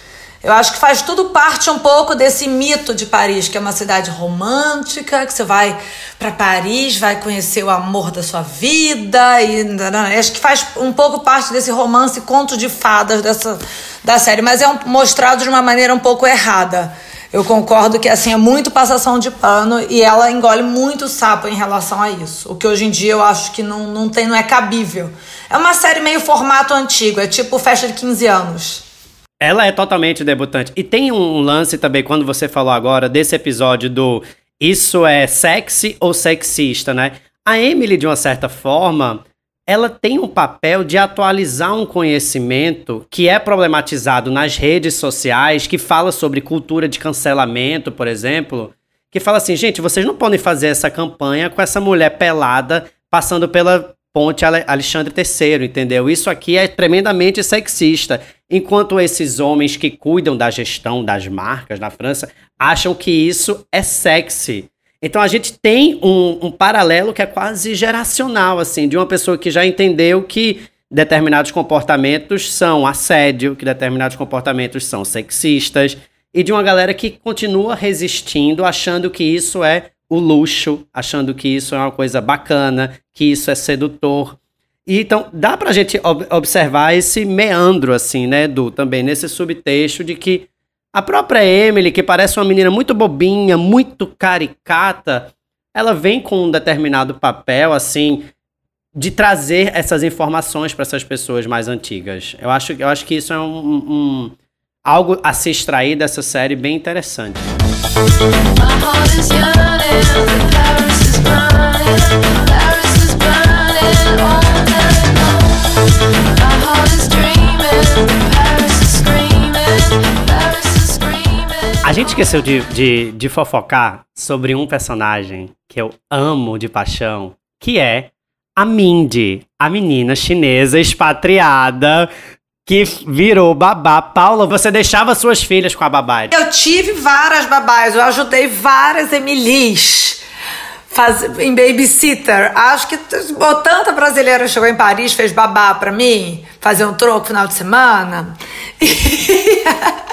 Eu acho que faz tudo parte um pouco desse mito de Paris, que é uma cidade romântica, que você vai para Paris, vai conhecer o amor da sua vida e acho que faz um pouco parte desse romance conto de fadas dessa da série, mas é um, mostrado de uma maneira um pouco errada. Eu concordo que assim é muito passação de pano e ela engole muito sapo em relação a isso. O que hoje em dia eu acho que não, não tem, não é cabível. É uma série meio formato antigo, é tipo festa de 15 anos. Ela é totalmente debutante. E tem um lance também, quando você falou agora desse episódio do isso é sexy ou sexista, né? A Emily, de uma certa forma, ela tem um papel de atualizar um conhecimento que é problematizado nas redes sociais, que fala sobre cultura de cancelamento, por exemplo, que fala assim, gente, vocês não podem fazer essa campanha com essa mulher pelada passando pela ponte Alexandre III, entendeu? Isso aqui é tremendamente sexista. Enquanto esses homens que cuidam da gestão das marcas na França acham que isso é sexy. Então a gente tem um, um, paralelo que é quase geracional, assim, de uma pessoa que já entendeu que determinados comportamentos são assédio, que determinados comportamentos são sexistas, e de uma galera que continua resistindo, achando que isso é o luxo, achando que isso é uma coisa bacana, que isso é sedutor. E, então, dá pra gente ob observar esse meandro, assim, né, do também nesse subtexto de que A própria Emily, que parece uma menina muito bobinha, muito caricata, ela vem com um determinado papel, assim, de trazer essas informações para essas pessoas mais antigas. Eu acho, eu acho que isso é um, um algo a se extrair dessa série bem interessante. A gente esqueceu de, de, de fofocar sobre um personagem que eu amo de paixão, que é a Mindy, a menina chinesa expatriada que virou babá. Paula, você deixava suas filhas com a babá? Eu tive várias babás, eu ajudei várias Emilis faz, em babysitter. Acho que tanta brasileira chegou em Paris, fez babá pra mim, fazer um troco final de semana.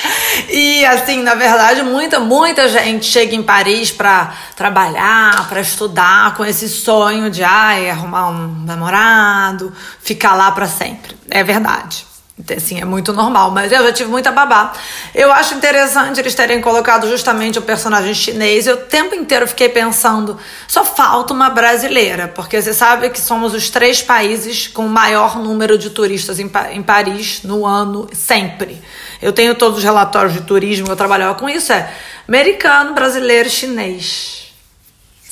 E, e assim, na verdade, muita, muita gente chega em Paris pra trabalhar, pra estudar, com esse sonho de ai, arrumar um namorado, ficar lá pra sempre. É verdade. Assim, é muito normal, mas eu já tive muita babá. Eu acho interessante eles terem colocado justamente o personagem chinês. Eu o tempo inteiro fiquei pensando, só falta uma brasileira, porque você sabe que somos os três países com o maior número de turistas em, em Paris no ano, sempre. Eu tenho todos os relatórios de turismo, eu trabalhava com isso, é americano, brasileiro chinês.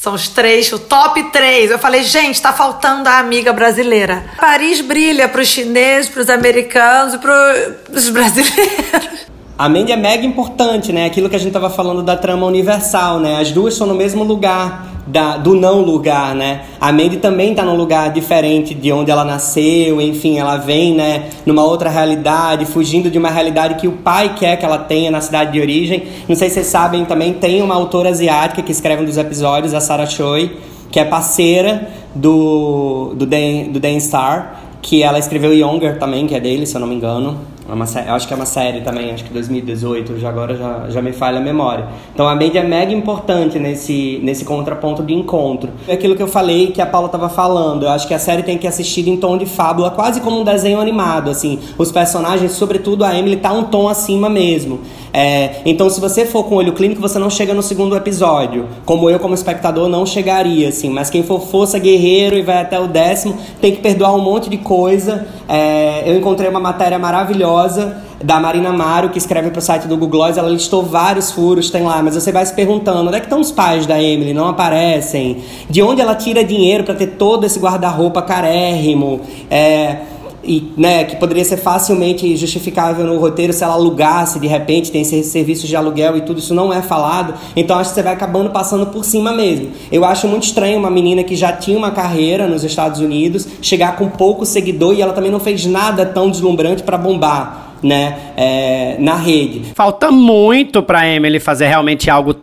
São os três, o top três. Eu falei, gente, tá faltando a amiga brasileira. Paris brilha para os chineses, para os americanos e para os brasileiros. A Mandy é mega importante, né? Aquilo que a gente tava falando da trama universal, né? As duas estão no mesmo lugar da, do não lugar, né? A Mandy também tá num lugar diferente de onde ela nasceu, enfim, ela vem, né, numa outra realidade, fugindo de uma realidade que o pai quer que ela tenha na cidade de origem. Não sei se vocês sabem, também tem uma autora asiática que escreve um dos episódios, a Sarah Choi, que é parceira do, do, Dan, do Dan Star, que ela escreveu Younger também, que é dele, se eu não me engano. É uma, acho que é uma série também, acho que 2018, já agora já, já me falha a memória. Então a mídia é mega importante nesse, nesse contraponto de encontro. É aquilo que eu falei que a Paula estava falando. Eu acho que a série tem que ser assistida em tom de fábula, quase como um desenho animado. assim. Os personagens, sobretudo a Emily, tá um tom acima mesmo. É, então, se você for com olho clínico, você não chega no segundo episódio. Como eu, como espectador, não chegaria, assim. Mas quem for força guerreiro e vai até o décimo, tem que perdoar um monte de coisa. É, eu encontrei uma matéria maravilhosa da Marina Maro, que escreve pro site do Google Gloss, ela listou vários furos, tem lá, mas você vai se perguntando, onde é que estão os pais da Emily? Não aparecem? De onde ela tira dinheiro para ter todo esse guarda-roupa carérrimo? É, e né, que poderia ser facilmente justificável no roteiro se ela alugasse de repente, tem esses serviços de aluguel e tudo, isso não é falado. Então acho que você vai acabando passando por cima mesmo. Eu acho muito estranho uma menina que já tinha uma carreira nos Estados Unidos chegar com pouco seguidor e ela também não fez nada tão deslumbrante para bombar. Né, é, na rede. Falta muito para Emily fazer realmente algo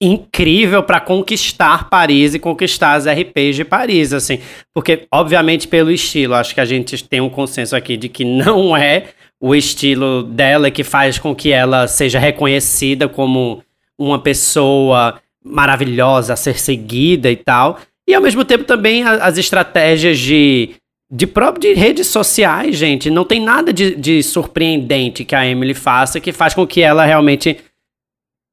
incrível para conquistar Paris e conquistar as RPs de Paris, assim. Porque, obviamente, pelo estilo, acho que a gente tem um consenso aqui de que não é o estilo dela que faz com que ela seja reconhecida como uma pessoa maravilhosa a ser seguida e tal. E ao mesmo tempo também as estratégias de de próprio de redes sociais, gente, não tem nada de, de surpreendente que a Emily faça que faz com que ela realmente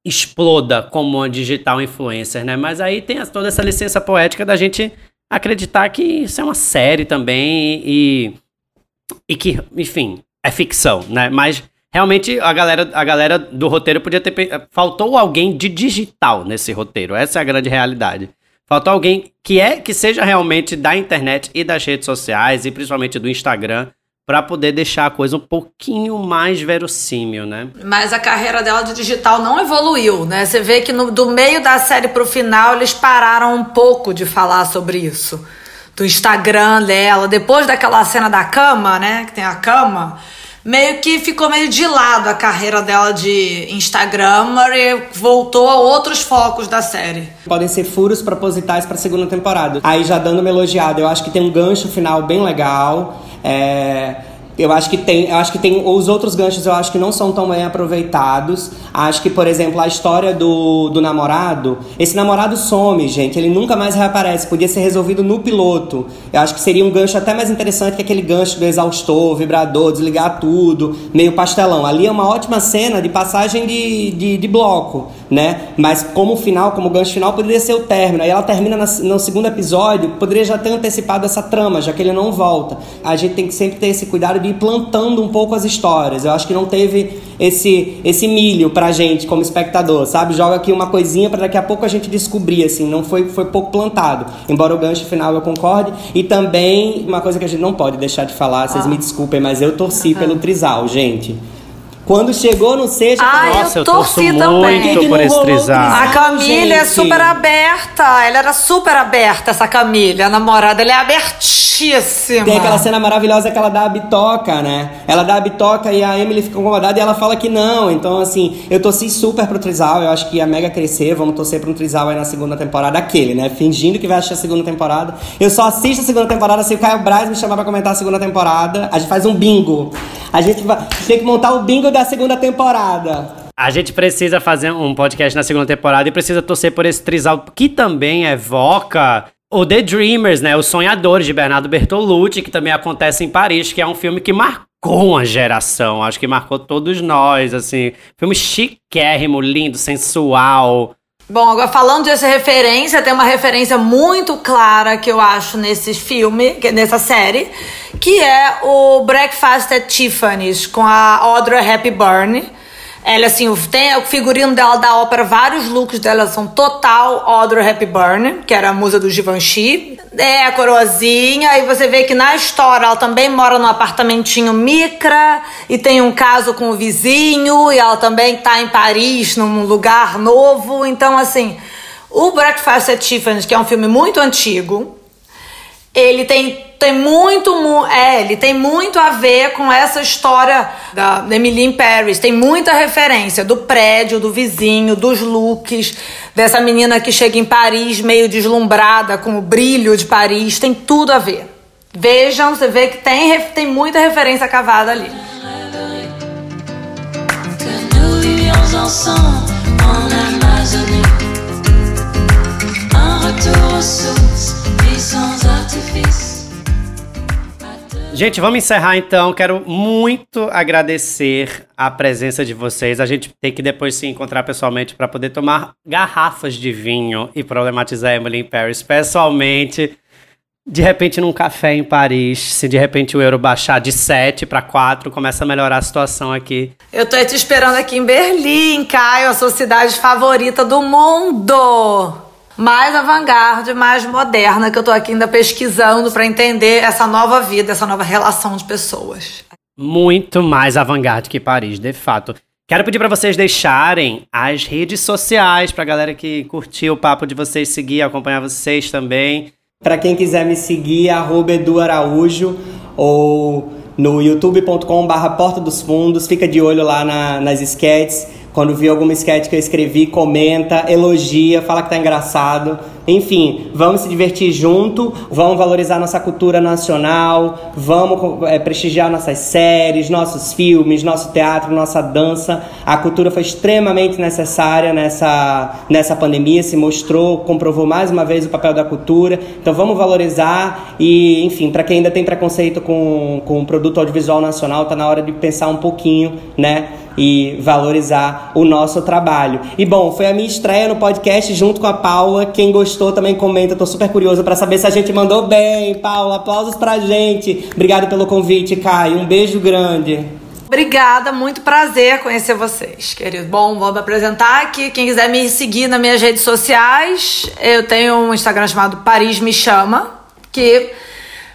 exploda como uma digital influencer, né? Mas aí tem toda essa licença poética da gente acreditar que isso é uma série também e, e que, enfim, é ficção, né? Mas realmente a galera, a galera do roteiro podia ter. Faltou alguém de digital nesse roteiro. Essa é a grande realidade. Faltou alguém que é que seja realmente da internet e das redes sociais e principalmente do Instagram para poder deixar a coisa um pouquinho mais verossímil, né? Mas a carreira dela de digital não evoluiu, né? Você vê que no, do meio da série pro final eles pararam um pouco de falar sobre isso. Do Instagram dela, depois daquela cena da cama, né? Que tem a cama meio que ficou meio de lado a carreira dela de Instagram e voltou a outros focos da série. Podem ser furos propositais para a segunda temporada. Aí já dando uma elogiada, eu acho que tem um gancho final bem legal. É, Eu acho que tem, eu acho que tem os outros ganchos eu acho que não são tão bem aproveitados. Acho que, por exemplo, a história do, do namorado, esse namorado some, gente, ele nunca mais reaparece. Podia ser resolvido no piloto. Eu acho que seria um gancho até mais interessante que aquele gancho do exaustor, vibrador, desligar tudo, meio pastelão. Ali é uma ótima cena de passagem de, de, de bloco, né? Mas como final, como gancho final, poderia ser o término. Aí ela termina na, no segundo episódio, poderia já ter antecipado essa trama, já que ele não volta. A gente tem que sempre ter esse cuidado de ir plantando um pouco as histórias. Eu acho que não teve esse, esse milho pra gente como espectador, sabe? Joga aqui uma coisinha para daqui a pouco a gente descobrir, assim, não foi, foi pouco plantado. Embora o gancho final eu concorde. E também, uma coisa que a gente não pode deixar de falar, vocês ah. me desculpem, mas eu torci uhum. pelo Trisal, gente. Quando chegou no sexto, ah, eu Nossa, eu torci também. muito que por esse trisal. A Camila é super aberta. Ela era super aberta, essa Camila. A namorada, ela é abertíssima. Tem aquela cena maravilhosa que ela dá a bitoca, né? Ela dá a bitoca e a Emily fica incomodada e ela fala que não. Então, assim, eu torci super pro trisal. Eu acho que ia mega crescer. Vamos torcer pro um trisal aí na segunda temporada. Aquele, né? Fingindo que vai assistir a segunda temporada. Eu só assisto a segunda temporada se o Caio Braz me chamar pra comentar a segunda temporada. A gente faz um bingo. A gente, vai, tem que montar o bingo da segunda temporada. A gente precisa fazer um podcast na segunda temporada e precisa torcer por esse trisal que também evoca o The Dreamers, né? Os Sonhadores de Bernardo Bertolucci, que também acontece em Paris, que é um filme que marcou uma geração. Acho que marcou todos nós, assim. Filme chiquérrimo, lindo, sensual. Bom, agora falando dessa referência, tem uma referência muito clara que eu acho nesse filme, nessa série, que é o Breakfast at Tiffany's com a Audrey Hepburn. Ela, assim, tem o figurino dela da ópera, vários looks dela são total Audrey Hepburn, que era a musa do Givenchy. É, a coroazinha. E você vê que na história ela também mora num apartamentinho micra e tem um caso com o vizinho. E ela também tá em Paris, num lugar novo. Então, assim, o Breakfast at Tiffany's, que é um filme muito antigo, ele tem tem muito, é, ele tem muito a ver com essa história da Emily in Paris. Tem muita referência do prédio, do vizinho, dos looks, dessa menina que chega em Paris meio deslumbrada com o brilho de Paris. Tem tudo a ver. Vejam, você vê que tem, tem muita referência cavada ali. Un retour aux sources, sans artifice. Gente, vamos encerrar então. Quero muito agradecer a presença de vocês. A gente tem que depois se encontrar pessoalmente para poder tomar garrafas de vinho e problematizar Emily in Paris pessoalmente. De repente, num café em Paris, se de repente o euro baixar de 7 para 4, começa a melhorar a situação aqui. Eu tô te esperando aqui em Berlim, Caio, a sua cidade favorita do mundo mais avant-garde, mais moderna, que eu tô aqui ainda pesquisando para entender essa nova vida, essa nova relação de pessoas. Muito mais avant-garde que Paris, de fato. Quero pedir para vocês deixarem as redes sociais para galera que curtiu o papo de vocês seguir, acompanhar vocês também. Para quem quiser me seguir, arroba Edu Araújo ou no youtube.com/barra Porta dos Fundos. Fica de olho lá na, nas sketches. Quando vê alguma sketch que eu escrevi, comenta, elogia, fala que tá engraçado. Enfim, vamos se divertir junto, vamos valorizar nossa cultura nacional, vamos é, prestigiar nossas séries, nossos filmes, nosso teatro, nossa dança. A cultura foi extremamente necessária nessa, nessa pandemia, se mostrou, comprovou mais uma vez o papel da cultura. Então vamos valorizar e, enfim, para quem ainda tem preconceito com, com o produto audiovisual nacional, tá na hora de pensar um pouquinho, né? E valorizar o nosso trabalho. E bom, foi a minha estreia no podcast junto com a Paula. Quem gostou também comenta, tô super curioso para saber se a gente mandou bem. Paula, aplausos pra gente. Obrigado pelo convite, Caio. Um beijo grande. Obrigada, muito prazer conhecer vocês, querido. Bom, vou me apresentar aqui. Quem quiser me seguir nas minhas redes sociais, eu tenho um Instagram chamado Paris Me Chama, que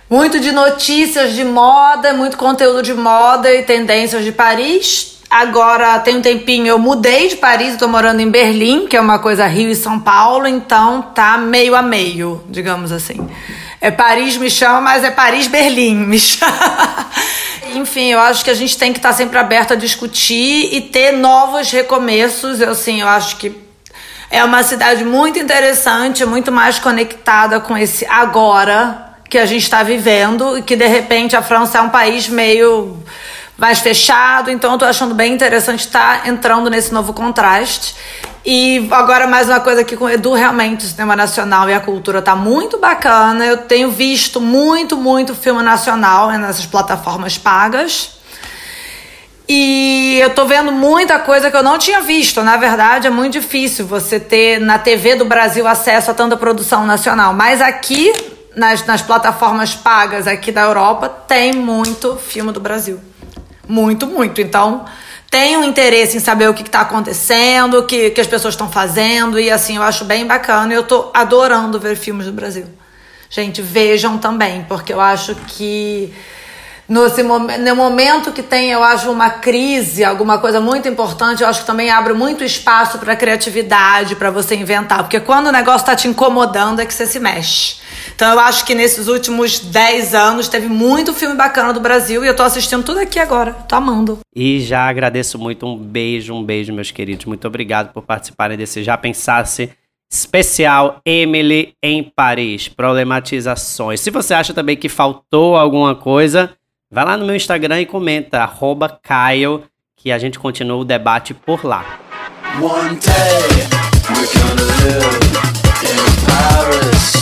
muito de notícias de moda, muito conteúdo de moda e tendências de Paris. Agora tem um tempinho eu mudei de Paris, estou morando em Berlim, que é uma coisa Rio e São Paulo, então tá meio a meio, digamos assim. É Paris me chama, mas é Paris Berlim me chama. Enfim, eu acho que a gente tem que estar tá sempre aberto a discutir e ter novos recomeços. Eu assim, eu acho que é uma cidade muito interessante, muito mais conectada com esse agora que a gente está vivendo e que de repente a França é um país meio mais fechado, então eu tô achando bem interessante estar tá entrando nesse novo contraste. E agora mais uma coisa aqui com o Edu, realmente o cinema nacional e a cultura tá muito bacana. Eu tenho visto muito, muito filme nacional nessas plataformas pagas. E eu tô vendo muita coisa que eu não tinha visto. Na verdade, é muito difícil você ter na TV do Brasil acesso a tanta produção nacional. Mas aqui, nas, nas plataformas pagas aqui da Europa, tem muito filme do Brasil. Muito, muito. Então, tenho interesse em saber o que está acontecendo, o que, que as pessoas estão fazendo, e assim, eu acho bem bacana eu tô adorando ver filmes do Brasil. Gente, vejam também, porque eu acho que nesse no momento que tem, eu acho, uma crise, alguma coisa muito importante, eu acho que também abre muito espaço para criatividade, para você inventar. Porque quando o negócio está te incomodando, é que você se mexe. Então eu acho que nesses últimos 10 anos teve muito filme bacana do Brasil e eu tô assistindo tudo aqui agora. Tô amando. E já agradeço muito. Um beijo, um beijo, meus queridos. Muito obrigado por participarem desse Já Pensasse especial Emily em Paris. Problematizações. Se você acha também que faltou alguma coisa, Vai lá no meu Instagram e comenta, arroba Kyle, que a gente continua o debate por lá. One day, we're gonna live in Paris.